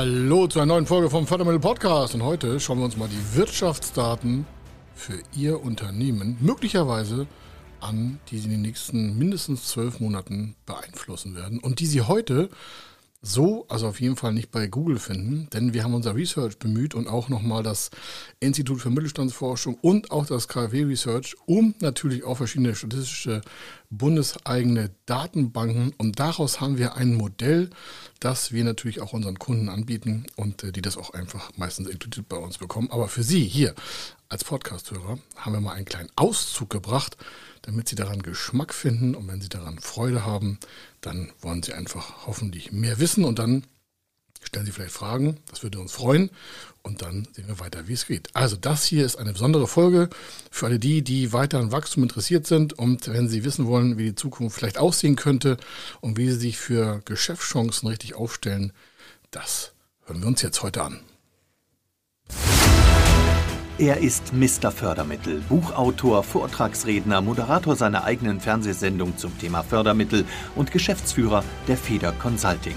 Hallo zu einer neuen Folge vom Fördermittel Podcast. Und heute schauen wir uns mal die Wirtschaftsdaten für Ihr Unternehmen möglicherweise an, die Sie in den nächsten mindestens zwölf Monaten beeinflussen werden und die Sie heute so, also auf jeden Fall nicht bei Google finden, denn wir haben unser Research bemüht und auch nochmal das Institut für Mittelstandsforschung und auch das KfW Research, um natürlich auch verschiedene statistische bundeseigene Datenbanken. Und daraus haben wir ein Modell, das wir natürlich auch unseren Kunden anbieten und äh, die das auch einfach meistens intuitiv bei uns bekommen. Aber für Sie hier als Podcast-Hörer haben wir mal einen kleinen Auszug gebracht, damit Sie daran Geschmack finden. Und wenn Sie daran Freude haben, dann wollen Sie einfach hoffentlich mehr wissen. Und dann stellen Sie vielleicht Fragen, das würde uns freuen und dann sehen wir weiter, wie es geht. Also das hier ist eine besondere Folge für alle die, die weiter an Wachstum interessiert sind und wenn Sie wissen wollen, wie die Zukunft vielleicht aussehen könnte und wie Sie sich für Geschäftschancen richtig aufstellen, das hören wir uns jetzt heute an. Er ist Mr. Fördermittel, Buchautor, Vortragsredner, Moderator seiner eigenen Fernsehsendung zum Thema Fördermittel und Geschäftsführer der Feder Consulting.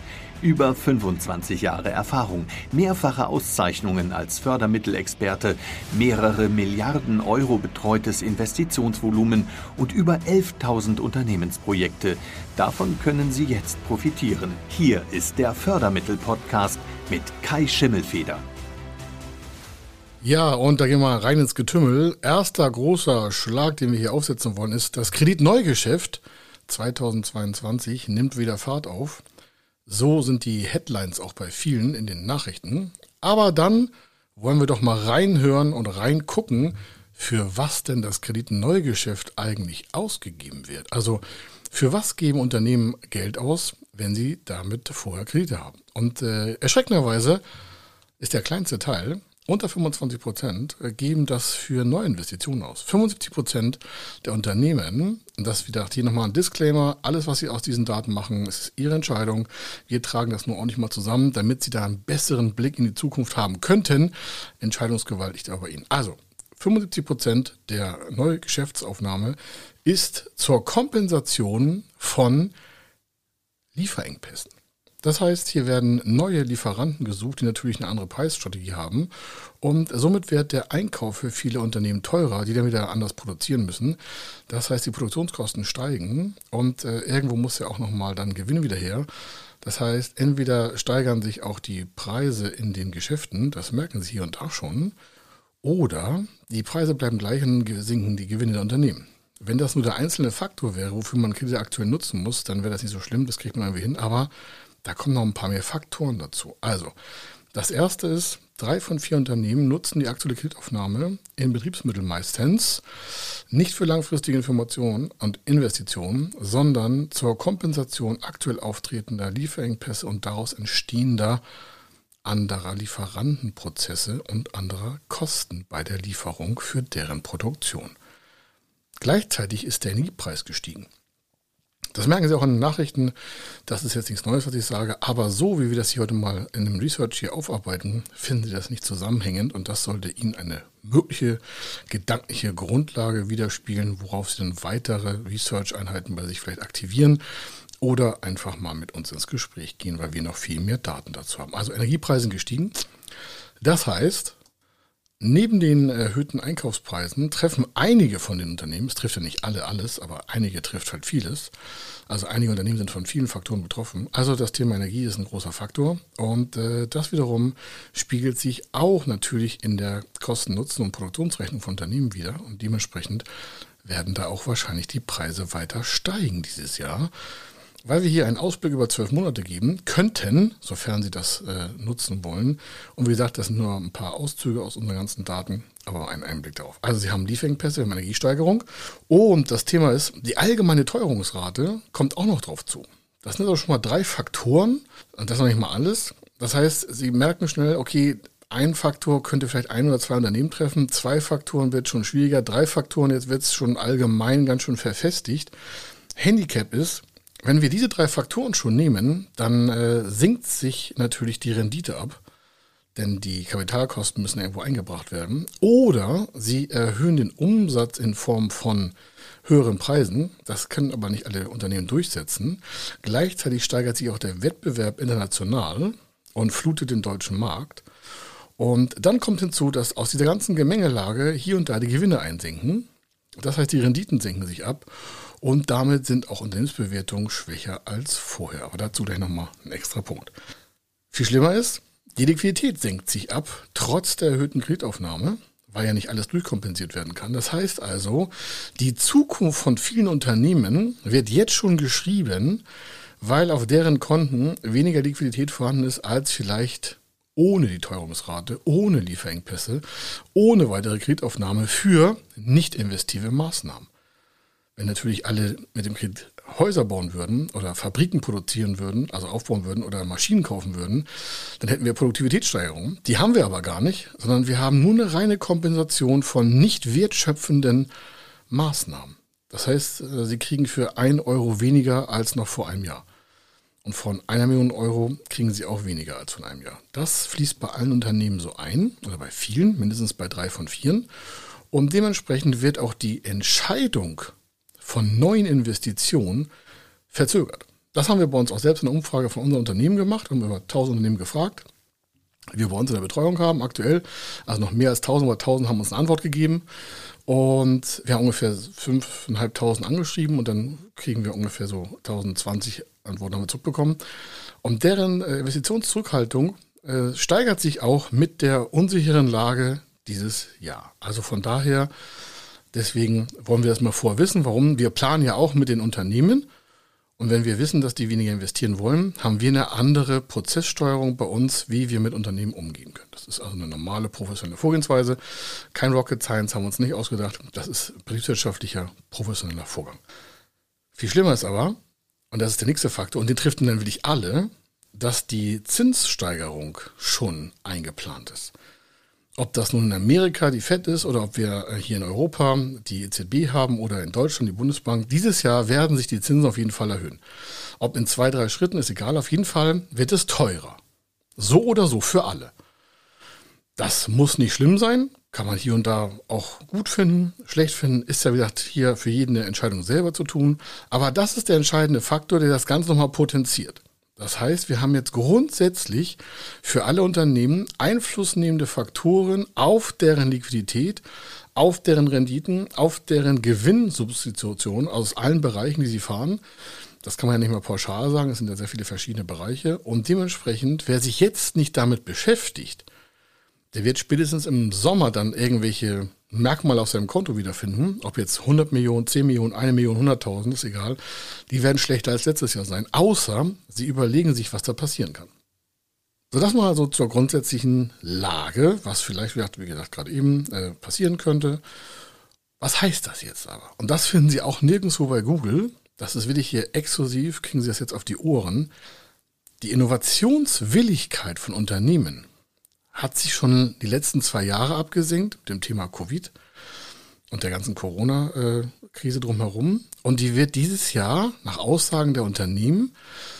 Über 25 Jahre Erfahrung, mehrfache Auszeichnungen als Fördermittelexperte, mehrere Milliarden Euro betreutes Investitionsvolumen und über 11.000 Unternehmensprojekte. Davon können Sie jetzt profitieren. Hier ist der Fördermittel-Podcast mit Kai Schimmelfeder. Ja, und da gehen wir rein ins Getümmel. Erster großer Schlag, den wir hier aufsetzen wollen, ist, das Kreditneugeschäft 2022 nimmt wieder Fahrt auf. So sind die Headlines auch bei vielen in den Nachrichten. Aber dann wollen wir doch mal reinhören und reingucken, für was denn das Kreditneugeschäft eigentlich ausgegeben wird. Also für was geben Unternehmen Geld aus, wenn sie damit vorher Kredite haben? Und äh, erschreckenderweise ist der kleinste Teil unter 25 Prozent geben das für Neuinvestitionen aus. 75 Prozent der Unternehmen, das wieder hier nochmal ein Disclaimer, alles, was sie aus diesen Daten machen, ist ihre Entscheidung. Wir tragen das nur nicht mal zusammen, damit sie da einen besseren Blick in die Zukunft haben könnten. Entscheidungsgewalt liegt aber bei ihnen. Also, 75 Prozent der neue Geschäftsaufnahme ist zur Kompensation von Lieferengpässen. Das heißt, hier werden neue Lieferanten gesucht, die natürlich eine andere Preisstrategie haben. Und somit wird der Einkauf für viele Unternehmen teurer, die dann wieder anders produzieren müssen. Das heißt, die Produktionskosten steigen und äh, irgendwo muss ja auch nochmal dann Gewinn wieder her. Das heißt, entweder steigern sich auch die Preise in den Geschäften, das merken Sie hier und da schon, oder die Preise bleiben gleich und sinken die Gewinne der Unternehmen. Wenn das nur der einzelne Faktor wäre, wofür man Kredite aktuell nutzen muss, dann wäre das nicht so schlimm, das kriegt man irgendwie hin. Aber da kommen noch ein paar mehr Faktoren dazu. Also, das erste ist, drei von vier Unternehmen nutzen die aktuelle Kreditaufnahme in Betriebsmitteln meistens nicht für langfristige Informationen und Investitionen, sondern zur Kompensation aktuell auftretender Lieferengpässe und daraus entstehender anderer Lieferantenprozesse und anderer Kosten bei der Lieferung für deren Produktion. Gleichzeitig ist der Energiepreis gestiegen. Das merken Sie auch in den Nachrichten. Das ist jetzt nichts Neues, was ich sage. Aber so, wie wir das hier heute mal in dem Research hier aufarbeiten, finden Sie das nicht zusammenhängend. Und das sollte Ihnen eine mögliche gedankliche Grundlage widerspiegeln, worauf Sie dann weitere Research-Einheiten bei sich vielleicht aktivieren oder einfach mal mit uns ins Gespräch gehen, weil wir noch viel mehr Daten dazu haben. Also Energiepreise gestiegen. Das heißt, Neben den erhöhten Einkaufspreisen treffen einige von den Unternehmen, es trifft ja nicht alle alles, aber einige trifft halt vieles. Also einige Unternehmen sind von vielen Faktoren betroffen. Also das Thema Energie ist ein großer Faktor und äh, das wiederum spiegelt sich auch natürlich in der Kosten-Nutzen- und Produktionsrechnung von Unternehmen wieder und dementsprechend werden da auch wahrscheinlich die Preise weiter steigen dieses Jahr. Weil wir hier einen Ausblick über zwölf Monate geben könnten, sofern Sie das äh, nutzen wollen. Und wie gesagt, das sind nur ein paar Auszüge aus unseren ganzen Daten, aber ein Einblick darauf. Also Sie haben Lieferengpässe, wir haben Energiesteigerung. Und das Thema ist, die allgemeine Teuerungsrate kommt auch noch drauf zu. Das sind also schon mal drei Faktoren und das ist noch nicht mal alles. Das heißt, Sie merken schnell, okay, ein Faktor könnte vielleicht ein oder zwei Unternehmen treffen, zwei Faktoren wird schon schwieriger, drei Faktoren, jetzt wird es schon allgemein ganz schön verfestigt. Handicap ist, Wenn wir diese drei Faktoren schon nehmen, dann äh, sinkt sich natürlich die Rendite ab, denn die Kapitalkosten müssen irgendwo eingebracht werden. Oder sie erhöhen den Umsatz in Form von höheren Preisen. Das können aber nicht alle Unternehmen durchsetzen. Gleichzeitig steigert sich auch der Wettbewerb international und flutet den deutschen Markt. Und dann kommt hinzu, dass aus dieser ganzen Gemengelage hier und da die Gewinne einsinken. Das heißt, die Renditen senken sich ab und damit sind auch Unternehmensbewertungen schwächer als vorher. Aber dazu gleich nochmal ein extra Punkt. Viel schlimmer ist, die Liquidität senkt sich ab, trotz der erhöhten Kreditaufnahme, weil ja nicht alles durchkompensiert werden kann. Das heißt also, die Zukunft von vielen Unternehmen wird jetzt schon geschrieben, weil auf deren Konten weniger Liquidität vorhanden ist als vielleicht ohne die Teuerungsrate, ohne Lieferengpässe, ohne weitere Kreditaufnahme für nicht investive Maßnahmen. Wenn natürlich alle mit dem Kredit Häuser bauen würden oder Fabriken produzieren würden, also aufbauen würden oder Maschinen kaufen würden, dann hätten wir Produktivitätssteigerungen. Die haben wir aber gar nicht, sondern wir haben nur eine reine Kompensation von nicht wertschöpfenden Maßnahmen. Das heißt, äh, sie kriegen für ein Euro weniger als noch vor einem Jahr. Und von einer Million Euro kriegen sie auch weniger als von einem Jahr. Das fließt bei allen Unternehmen so ein, oder bei vielen, mindestens bei drei von vieren. Und dementsprechend wird auch die Entscheidung von neuen Investitionen verzögert. Das haben wir bei uns auch selbst in der Umfrage von unseren Unternehmen gemacht, haben über 1000 Unternehmen gefragt, die wir bei uns in der Betreuung haben aktuell. Also noch mehr als 1000 oder 1000 haben uns eine Antwort gegeben. Und wir haben ungefähr 5.500 angeschrieben und dann kriegen wir ungefähr so 1020 Antworten haben wir zurückbekommen. Und deren äh, Investitionszurückhaltung äh, steigert sich auch mit der unsicheren Lage dieses Jahr. Also von daher, deswegen wollen wir das mal vorwissen, warum. Wir planen ja auch mit den Unternehmen. Und wenn wir wissen, dass die weniger investieren wollen, haben wir eine andere Prozesssteuerung bei uns, wie wir mit Unternehmen umgehen können. Das ist also eine normale professionelle Vorgehensweise. Kein Rocket Science haben wir uns nicht ausgedacht. Das ist betriebswirtschaftlicher, professioneller Vorgang. Viel schlimmer ist aber, und das ist der nächste Faktor, und den trifft dann wirklich alle, dass die Zinssteigerung schon eingeplant ist. Ob das nun in Amerika die FED ist oder ob wir äh, hier in Europa die EZB haben oder in Deutschland die Bundesbank, dieses Jahr werden sich die Zinsen auf jeden Fall erhöhen. Ob in zwei, drei Schritten ist egal, auf jeden Fall wird es teurer. So oder so für alle. Das muss nicht schlimm sein, kann man hier und da auch gut finden, schlecht finden, ist ja wie gesagt hier für jeden eine Entscheidung selber zu tun. Aber das ist der entscheidende Faktor, der das Ganze nochmal potenziert. Das heißt, wir haben jetzt grundsätzlich für alle Unternehmen einflussnehmende Faktoren auf deren Liquidität, auf deren Renditen, auf deren Gewinnsubstitution aus allen Bereichen, die sie fahren. Das kann man ja nicht mal pauschal sagen, es sind ja sehr viele verschiedene Bereiche. Und dementsprechend, wer sich jetzt nicht damit beschäftigt, der wird spätestens im Sommer dann irgendwelche Merkmale auf seinem Konto wiederfinden. Ob jetzt 100 Millionen, 10 Millionen, 1 Million, 100.000, ist egal. Die werden schlechter als letztes Jahr sein. Außer sie überlegen sich, was da passieren kann. So, das mal so zur grundsätzlichen Lage, was vielleicht, wie gesagt, gerade eben äh, passieren könnte. Was heißt das jetzt aber? Und das finden Sie auch nirgendwo bei Google. Das ist wirklich hier exklusiv, kriegen Sie das jetzt auf die Ohren. Die Innovationswilligkeit von Unternehmen hat sich schon die letzten zwei Jahre abgesenkt, dem Thema Covid und der ganzen Corona-Krise drumherum. Und die wird dieses Jahr nach Aussagen der Unternehmen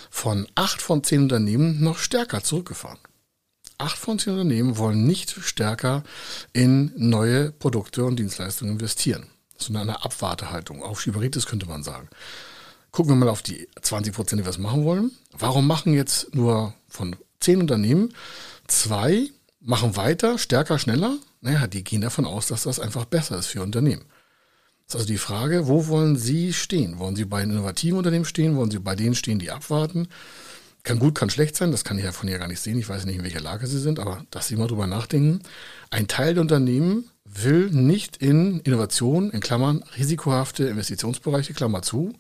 von acht von zehn Unternehmen noch stärker zurückgefahren. Acht von zehn Unternehmen wollen nicht stärker in neue Produkte und Dienstleistungen investieren, sondern eine Abwartehaltung, auf Schieberitis könnte man sagen. Gucken wir mal auf die 20 Prozent, die wir es machen wollen. Warum machen jetzt nur von zehn Unternehmen zwei machen weiter, stärker, schneller. Naja, die gehen davon aus, dass das einfach besser ist für Unternehmen. Das ist also die Frage, wo wollen Sie stehen? Wollen Sie bei innovativen Unternehmen stehen? Wollen Sie bei denen stehen, die abwarten? Kann gut, kann schlecht sein, das kann ich ja von hier gar nicht sehen. Ich weiß nicht, in welcher Lage Sie sind, aber dass Sie mal drüber nachdenken. Ein Teil der Unternehmen will nicht in Innovation, in Klammern, risikohafte Investitionsbereiche, Klammer zu,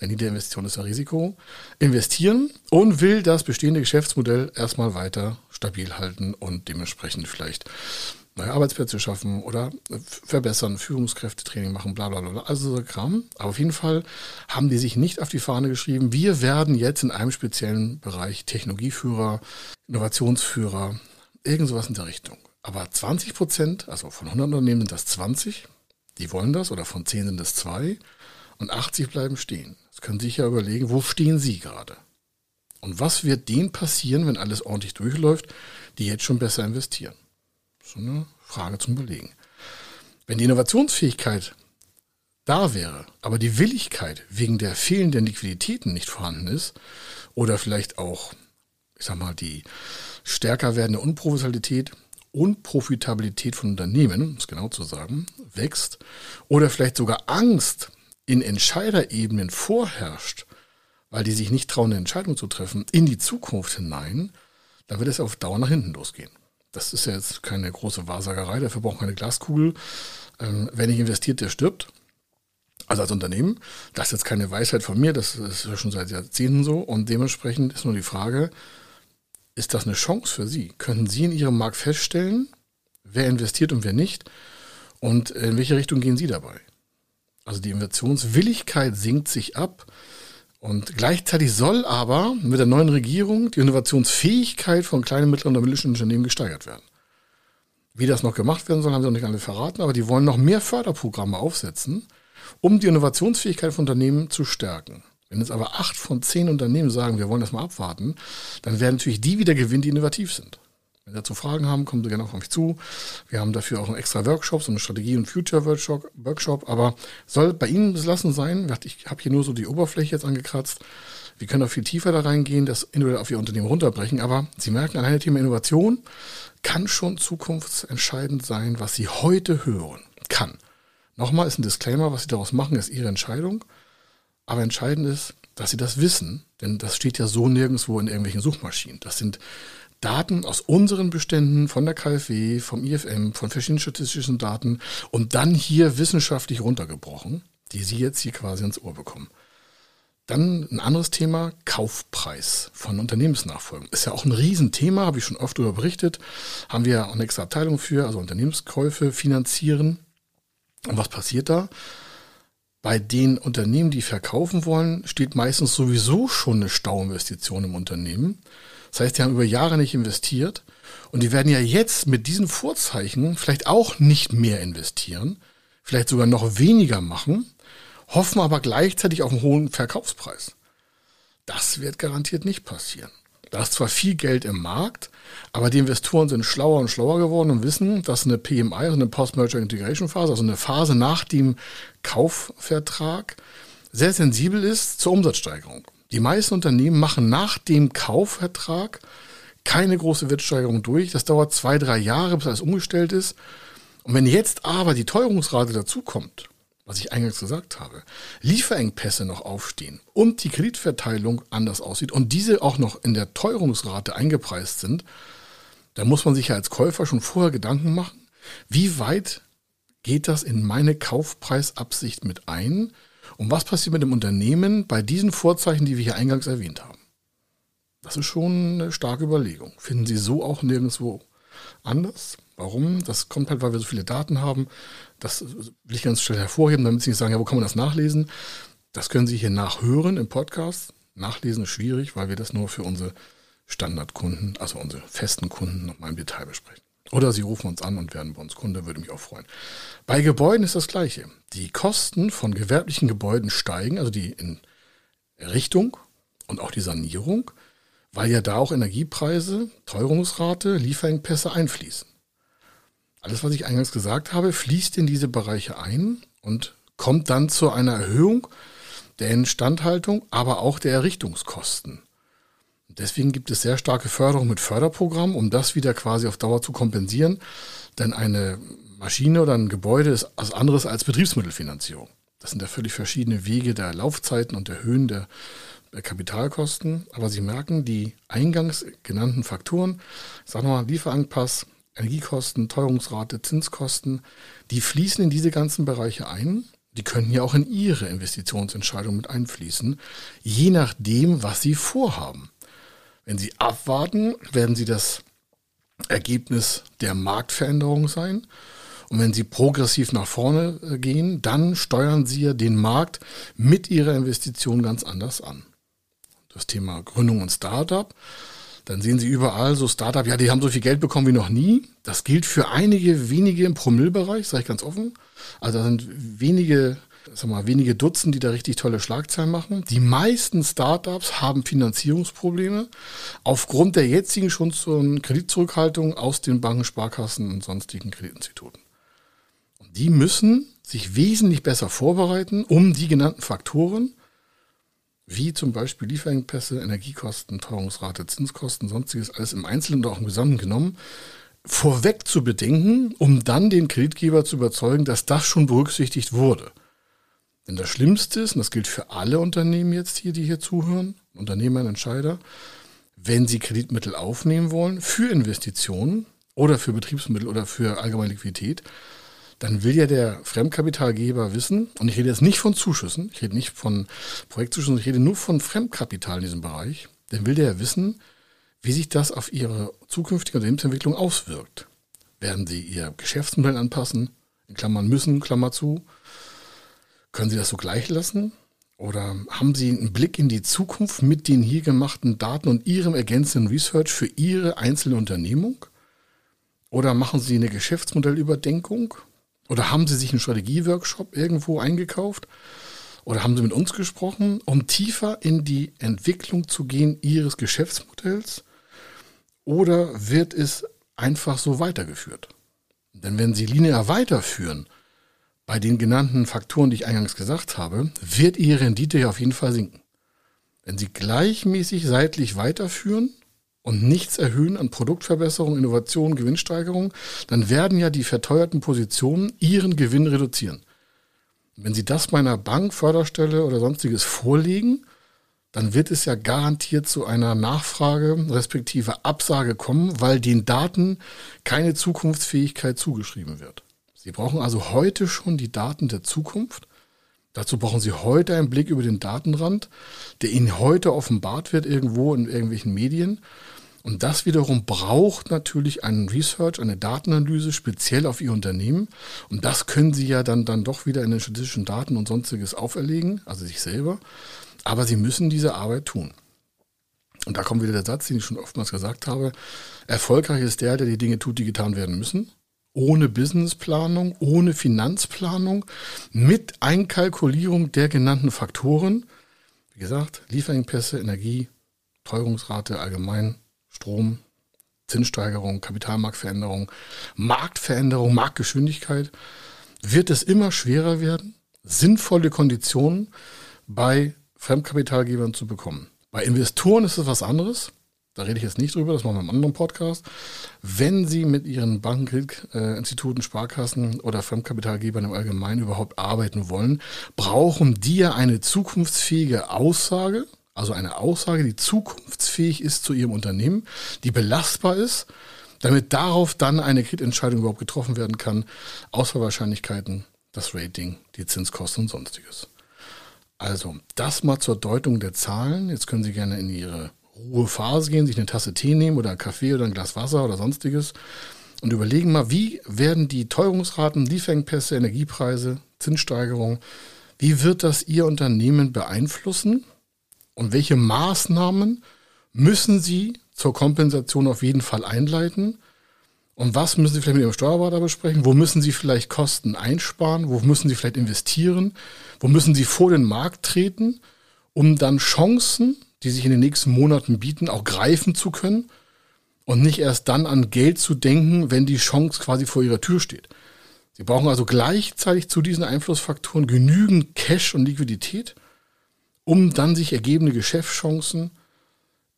denn jede Investition ist ein Risiko, investieren und will das bestehende Geschäftsmodell erstmal weiter stabil halten und dementsprechend vielleicht neue Arbeitsplätze schaffen oder verbessern, Führungskräftetraining machen, bla bla bla, also so Kram. Aber auf jeden Fall haben die sich nicht auf die Fahne geschrieben, wir werden jetzt in einem speziellen Bereich Technologieführer, Innovationsführer, irgend sowas in der Richtung. Aber 20 Prozent, also von 100 Unternehmen sind das 20, die wollen das, oder von 10 sind es zwei. und 80 bleiben stehen. Das können Sie sich ja überlegen, wo stehen Sie gerade? Und was wird denen passieren, wenn alles ordentlich durchläuft, die jetzt schon besser investieren? So eine Frage zum Überlegen. Wenn die Innovationsfähigkeit da wäre, aber die Willigkeit wegen der fehlenden Liquiditäten nicht vorhanden ist oder vielleicht auch, ich sag mal, die stärker werdende Unprofessionalität und Profitabilität von Unternehmen, um es genau zu sagen, wächst oder vielleicht sogar Angst in Entscheiderebenen vorherrscht, weil die sich nicht trauen, eine Entscheidung zu treffen, in die Zukunft hinein, dann wird es auf Dauer nach hinten losgehen. Das ist ja jetzt keine große Wahrsagerei, dafür braucht man eine Glaskugel. Ähm, wer nicht investiert, der stirbt. Also als Unternehmen. Das ist jetzt keine Weisheit von mir, das ist schon seit Jahrzehnten so. Und dementsprechend ist nur die Frage, ist das eine Chance für Sie? Können Sie in Ihrem Markt feststellen, wer investiert und wer nicht? Und in welche Richtung gehen Sie dabei? Also die Investitionswilligkeit sinkt sich ab. Und gleichzeitig soll aber mit der neuen Regierung die Innovationsfähigkeit von kleinen, mittleren und mittelständischen Unternehmen gesteigert werden. Wie das noch gemacht werden soll, haben sie noch nicht alle verraten, aber die wollen noch mehr Förderprogramme aufsetzen, um die Innovationsfähigkeit von Unternehmen zu stärken. Wenn jetzt aber acht von zehn Unternehmen sagen, wir wollen das mal abwarten, dann werden natürlich die wieder gewinnen, die innovativ sind. Wenn Sie dazu Fragen haben, kommen Sie gerne auf mich zu. Wir haben dafür auch einen extra Workshop, so eine Strategie- und Future-Workshop. Aber soll bei Ihnen belassen sein. Ich habe hier nur so die Oberfläche jetzt angekratzt. Wir können auch viel tiefer da reingehen, das individuell auf Ihr Unternehmen runterbrechen. Aber Sie merken, alleine Thema Innovation kann schon zukunftsentscheidend sein, was Sie heute hören. Kann. Nochmal ist ein Disclaimer, was Sie daraus machen, ist Ihre Entscheidung. Aber entscheidend ist, dass Sie das wissen, denn das steht ja so nirgendwo in irgendwelchen Suchmaschinen. Das sind Daten aus unseren Beständen von der KfW, vom IFM, von verschiedenen statistischen Daten und dann hier wissenschaftlich runtergebrochen, die Sie jetzt hier quasi ins Ohr bekommen. Dann ein anderes Thema, Kaufpreis von Unternehmensnachfolgen. Ist ja auch ein Riesenthema, habe ich schon oft darüber berichtet. Haben wir auch eine extra Abteilung für, also Unternehmenskäufe finanzieren. Und was passiert da? Bei den Unternehmen, die verkaufen wollen, steht meistens sowieso schon eine Stauinvestition im Unternehmen. Das heißt, die haben über Jahre nicht investiert und die werden ja jetzt mit diesen Vorzeichen vielleicht auch nicht mehr investieren, vielleicht sogar noch weniger machen, hoffen aber gleichzeitig auf einen hohen Verkaufspreis. Das wird garantiert nicht passieren. Da ist zwar viel Geld im Markt, aber die Investoren sind schlauer und schlauer geworden und wissen, dass eine PMI, also eine Post-Merger Integration Phase, also eine Phase nach dem Kaufvertrag, sehr sensibel ist zur Umsatzsteigerung. Die meisten Unternehmen machen nach dem Kaufvertrag keine große Wertsteigerung durch. Das dauert zwei, drei Jahre, bis alles umgestellt ist. Und wenn jetzt aber die Teuerungsrate dazukommt, was ich eingangs gesagt habe, Lieferengpässe noch aufstehen und die Kreditverteilung anders aussieht und diese auch noch in der Teuerungsrate eingepreist sind, dann muss man sich ja als Käufer schon vorher Gedanken machen, wie weit geht das in meine Kaufpreisabsicht mit ein? Und was passiert mit dem Unternehmen bei diesen Vorzeichen, die wir hier eingangs erwähnt haben? Das ist schon eine starke Überlegung. Finden Sie so auch nirgendwo anders? Warum? Das kommt halt, weil wir so viele Daten haben. Das will ich ganz schnell hervorheben, damit Sie nicht sagen, ja, wo kann man das nachlesen? Das können Sie hier nachhören im Podcast. Nachlesen ist schwierig, weil wir das nur für unsere Standardkunden, also unsere festen Kunden, nochmal im Detail besprechen. Oder Sie rufen uns an und werden bei uns Kunde, würde mich auch freuen. Bei Gebäuden ist das Gleiche. Die Kosten von gewerblichen Gebäuden steigen, also die in Errichtung und auch die Sanierung, weil ja da auch Energiepreise, Teuerungsrate, Lieferengpässe einfließen. Alles, was ich eingangs gesagt habe, fließt in diese Bereiche ein und kommt dann zu einer Erhöhung der Instandhaltung, aber auch der Errichtungskosten. Deswegen gibt es sehr starke Förderung mit Förderprogrammen, um das wieder quasi auf Dauer zu kompensieren. Denn eine Maschine oder ein Gebäude ist was anderes als Betriebsmittelfinanzierung. Das sind ja völlig verschiedene Wege der Laufzeiten und der Höhen der, Kapitalkosten. Aber Sie merken, die eingangs genannten Faktoren, sagen wir mal Lieferangpass, Energiekosten, Teuerungsrate, Zinskosten, die fließen in diese ganzen Bereiche ein. Die können ja auch in Ihre Investitionsentscheidung mit einfließen, je nachdem, was Sie vorhaben. Wenn Sie abwarten, werden Sie das Ergebnis der Marktveränderung sein. Und wenn Sie progressiv nach vorne äh, gehen, dann steuern Sie ja den Markt mit Ihrer Investition ganz anders an. Das Thema Gründung und Startup. Dann sehen Sie überall so Startup, ja, die haben so viel Geld bekommen wie noch nie. Das gilt für einige wenige im Promillbereich, sage ich ganz offen. Also da sind wenige sag mal, wenige Dutzend, die da richtig tolle Schlagzeilen machen. Die meisten Startups haben Finanzierungsprobleme aufgrund der jetzigen schon Kreditzurückhaltung aus den Banken, Sparkassen und sonstigen Kreditinstituten. Und die müssen sich wesentlich besser vorbereiten, um die genannten Faktoren, wie zum Beispiel Lieferengpässe, Energiekosten, Teuerungsrate, Zinskosten, sonstiges, alles im Einzelnen oder auch im Gesamten genommen, vorweg zu bedenken, um dann den Kreditgeber zu überzeugen, dass das schon berücksichtigt wurde. Denn das Schlimmste ist, und das gilt für alle Unternehmen jetzt hier, die hier zuhören, Unternehmer Entscheider, wenn sie Kreditmittel aufnehmen wollen für Investitionen oder für Betriebsmittel oder für allgemeine Liquidität, dann will ja der Fremdkapitalgeber wissen, und ich rede jetzt nicht von Zuschüssen, ich rede nicht von Projektzuschüssen, ich rede nur von Fremdkapital in diesem Bereich, dann will der ja wissen, wie sich das auf ihre zukünftige Unternehmensentwicklung auswirkt. Werden sie ihr Geschäftsmodell anpassen, in Klammern müssen, Klammer zu? Können sie das so gleich lassen? Oder haben Sie einen Blick in die Zukunft mit den hier gemachten Daten und Ihrem ergänzenden Research für Ihre einzelne Unternehmung? Oder machen Sie eine Geschäftsmodellüberdenkung? Oder haben Sie sich einen Strategieworkshop irgendwo eingekauft? Oder haben Sie mit uns gesprochen, um tiefer in die Entwicklung zu gehen Ihres Geschäftsmodells? Oder wird es einfach so weitergeführt? Denn wenn Sie linear weiterführen, bei den genannten Faktoren, die ich eingangs gesagt habe, wird Ihre Rendite auf jeden Fall sinken. Wenn Sie gleichmäßig seitlich weiterführen, und nichts erhöhen an Produktverbesserung, Innovation, Gewinnsteigerung, dann werden ja die verteuerten Positionen ihren Gewinn reduzieren. Wenn Sie das bei einer Bank, Förderstelle oder sonstiges vorlegen, dann wird es ja garantiert zu einer Nachfrage respektive Absage kommen, weil den Daten keine Zukunftsfähigkeit zugeschrieben wird. Sie brauchen also heute schon die Daten der Zukunft. Dazu brauchen Sie heute einen Blick über den Datenrand, der Ihnen heute offenbart wird irgendwo in irgendwelchen Medien. Und das wiederum braucht natürlich einen Research, eine Datenanalyse speziell auf Ihr Unternehmen. Und das können Sie ja dann, dann doch wieder in den statistischen Daten und sonstiges auferlegen, also sich selber. Aber Sie müssen diese Arbeit tun. Und da kommt wieder der Satz, den ich schon oftmals gesagt habe. Erfolgreich ist der, der die Dinge tut, die getan werden müssen. Ohne Businessplanung, ohne Finanzplanung, mit Einkalkulierung der genannten Faktoren. Wie gesagt, Lieferengpässe, Energie, Teuerungsrate allgemein, Strom, Zinssteigerung, Kapitalmarktveränderung, Marktveränderung, Marktgeschwindigkeit, wird es immer schwerer werden, sinnvolle Konditionen bei Fremdkapitalgebern zu bekommen. Bei Investoren ist es was anderes. Da rede ich jetzt nicht drüber, das machen wir im anderen Podcast. Wenn Sie mit Ihren Banken, Instituten, Sparkassen oder Fremdkapitalgebern im Allgemeinen überhaupt arbeiten wollen, brauchen die ja eine zukunftsfähige Aussage, also eine Aussage, die zukunftsfähig ist zu ihrem Unternehmen, die belastbar ist, damit darauf dann eine Kreditentscheidung überhaupt getroffen werden kann. Auswahlwahrscheinlichkeiten, das Rating, die Zinskosten und sonstiges. Also, das mal zur Deutung der Zahlen. Jetzt können Sie gerne in Ihre Ruhephase gehen, sich eine Tasse Tee nehmen oder einen Kaffee oder ein Glas Wasser oder sonstiges und überlegen mal, wie werden die Teuerungsraten, Lieferengpässe, Energiepreise, Zinssteigerung, wie wird das Ihr Unternehmen beeinflussen? Und welche Maßnahmen müssen Sie zur Kompensation auf jeden Fall einleiten? Und was müssen Sie vielleicht mit Ihrem Steuerberater besprechen? Wo müssen Sie vielleicht Kosten einsparen? Wo müssen Sie vielleicht investieren? Wo müssen Sie vor den Markt treten, um dann Chancen, die sich in den nächsten Monaten bieten, auch greifen zu können und nicht erst dann an Geld zu denken, wenn die Chance quasi vor Ihrer Tür steht? Sie brauchen also gleichzeitig zu diesen Einflussfaktoren genügend Cash und Liquidität um dann sich ergebende Geschäftschancen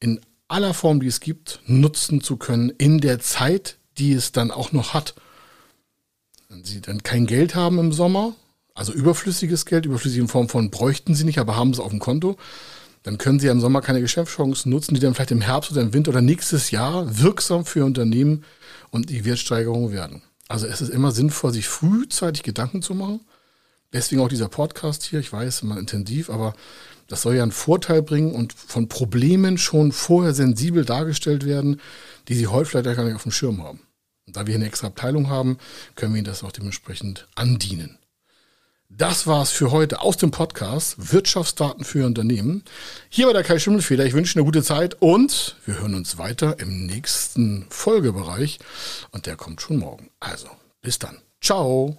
in aller Form, die es gibt, nutzen zu können in der Zeit, die es dann auch noch hat. Wenn Sie dann kein Geld haben im Sommer, also überflüssiges Geld, überflüssig in Form von bräuchten Sie nicht, aber haben es auf dem Konto, dann können Sie im Sommer keine Geschäftschancen nutzen, die dann vielleicht im Herbst oder im Winter oder nächstes Jahr wirksam für Unternehmen und die Wertsteigerung werden. Also es ist immer sinnvoll, sich frühzeitig Gedanken zu machen. Deswegen auch dieser Podcast hier, ich weiß, immer intensiv, aber das soll ja einen Vorteil bringen und von Problemen schon vorher sensibel dargestellt werden, die Sie heute vielleicht gar nicht auf dem Schirm haben. Und da wir hier eine extra Abteilung haben, können wir Ihnen das auch dementsprechend andienen. Das war's für heute aus dem Podcast Wirtschaftsdaten für Unternehmen. Hier war der Kai Schimmelfeder. Ich wünsche eine gute Zeit und wir hören uns weiter im nächsten Folgebereich und der kommt schon morgen. Also, bis dann. Ciao.